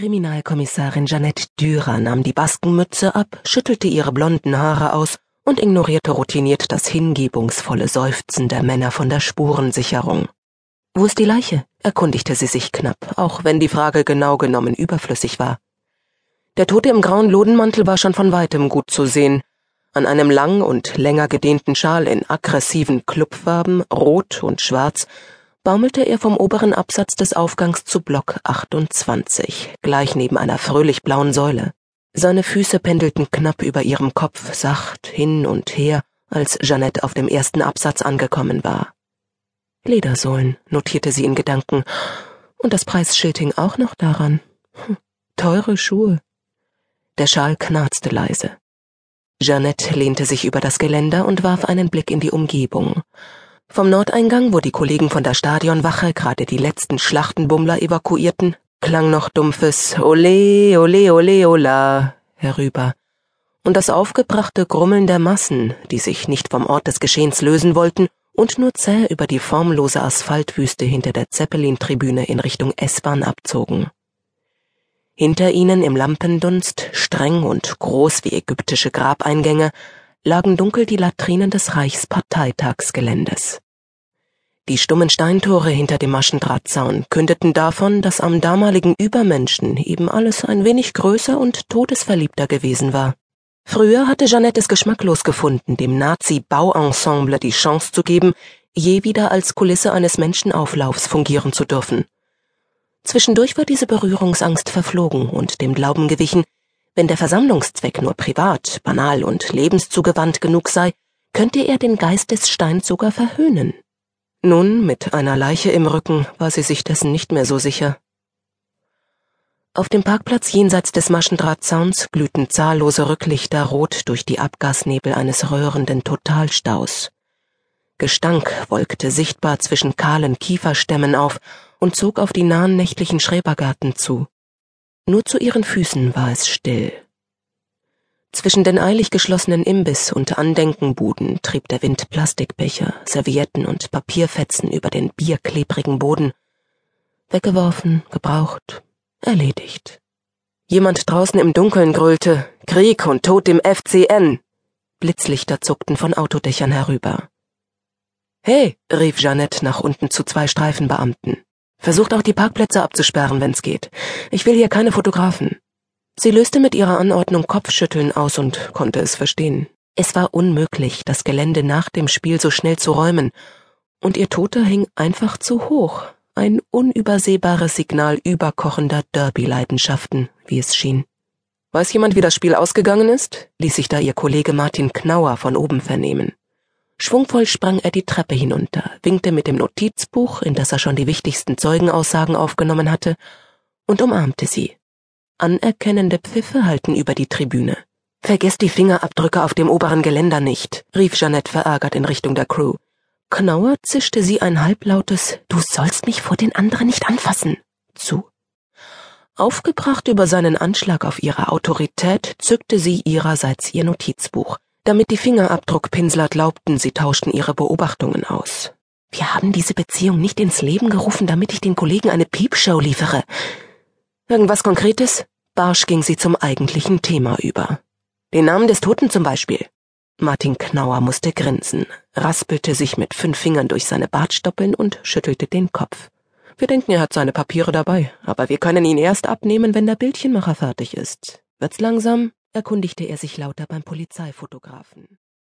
Kriminalkommissarin Jeanette Dürer nahm die Baskenmütze ab, schüttelte ihre blonden Haare aus und ignorierte routiniert das hingebungsvolle Seufzen der Männer von der Spurensicherung. Wo ist die Leiche? erkundigte sie sich knapp, auch wenn die Frage genau genommen überflüssig war. Der Tote im grauen Lodenmantel war schon von weitem gut zu sehen. An einem lang und länger gedehnten Schal in aggressiven Clubfarben, rot und schwarz, baumelte er vom oberen Absatz des Aufgangs zu Block 28, gleich neben einer fröhlich blauen Säule. Seine Füße pendelten knapp über ihrem Kopf sacht hin und her, als Jeannette auf dem ersten Absatz angekommen war. Ledersohlen, notierte sie in Gedanken, und das Preisschild hing auch noch daran. Hm, teure Schuhe. Der Schal knarzte leise. Jeannette lehnte sich über das Geländer und warf einen Blick in die Umgebung. Vom Nordeingang, wo die Kollegen von der Stadionwache gerade die letzten Schlachtenbummler evakuierten, klang noch dumpfes Ole, ole, ole, ola herüber. Und das aufgebrachte Grummeln der Massen, die sich nicht vom Ort des Geschehens lösen wollten und nur zäh über die formlose Asphaltwüste hinter der Zeppelin-Tribüne in Richtung S-Bahn abzogen. Hinter ihnen im Lampendunst, streng und groß wie ägyptische Grabeingänge, lagen dunkel die Latrinen des Reichsparteitagsgeländes. Die stummen Steintore hinter dem Maschendrahtzaun kündeten davon, dass am damaligen Übermenschen eben alles ein wenig größer und todesverliebter gewesen war. Früher hatte Jeannette es geschmacklos gefunden, dem Nazi-Bauensemble die Chance zu geben, je wieder als Kulisse eines Menschenauflaufs fungieren zu dürfen. Zwischendurch war diese Berührungsangst verflogen und dem Glauben gewichen, wenn der Versammlungszweck nur privat, banal und lebenszugewandt genug sei, könnte er den Geist des Steins sogar verhöhnen. Nun, mit einer Leiche im Rücken, war sie sich dessen nicht mehr so sicher. Auf dem Parkplatz jenseits des Maschendrahtzauns glühten zahllose Rücklichter rot durch die Abgasnebel eines röhrenden Totalstaus. Gestank wolkte sichtbar zwischen kahlen Kieferstämmen auf und zog auf die nahen nächtlichen Schrebergarten zu. Nur zu ihren Füßen war es still. Zwischen den eilig geschlossenen Imbiss- und Andenkenbuden trieb der Wind Plastikbecher, Servietten und Papierfetzen über den bierklebrigen Boden. Weggeworfen, gebraucht, erledigt. Jemand draußen im Dunkeln grölte Krieg und Tod dem FCN. Blitzlichter zuckten von Autodächern herüber. Hey, rief Jeannette nach unten zu zwei Streifenbeamten. Versucht auch die Parkplätze abzusperren, wenn's geht. Ich will hier keine Fotografen. Sie löste mit ihrer Anordnung Kopfschütteln aus und konnte es verstehen. Es war unmöglich, das Gelände nach dem Spiel so schnell zu räumen, und ihr Toter hing einfach zu hoch, ein unübersehbares Signal überkochender Derby-Leidenschaften, wie es schien. Weiß jemand, wie das Spiel ausgegangen ist? ließ sich da ihr Kollege Martin Knauer von oben vernehmen. Schwungvoll sprang er die Treppe hinunter, winkte mit dem Notizbuch, in das er schon die wichtigsten Zeugenaussagen aufgenommen hatte, und umarmte sie. Anerkennende Pfiffe halten über die Tribüne. Vergesst die Fingerabdrücke auf dem oberen Geländer nicht, rief Jeannette verärgert in Richtung der Crew. Knauer zischte sie ein halblautes Du sollst mich vor den anderen nicht anfassen zu. Aufgebracht über seinen Anschlag auf ihre Autorität, zückte sie ihrerseits ihr Notizbuch. Damit die Fingerabdruckpinsler glaubten, sie tauschten ihre Beobachtungen aus. Wir haben diese Beziehung nicht ins Leben gerufen, damit ich den Kollegen eine Piepshow liefere. Irgendwas Konkretes? Barsch ging sie zum eigentlichen Thema über. Den Namen des Toten zum Beispiel. Martin Knauer musste grinsen, raspelte sich mit fünf Fingern durch seine Bartstoppeln und schüttelte den Kopf. Wir denken, er hat seine Papiere dabei, aber wir können ihn erst abnehmen, wenn der Bildchenmacher fertig ist. Wird's langsam? erkundigte er sich lauter beim Polizeifotografen.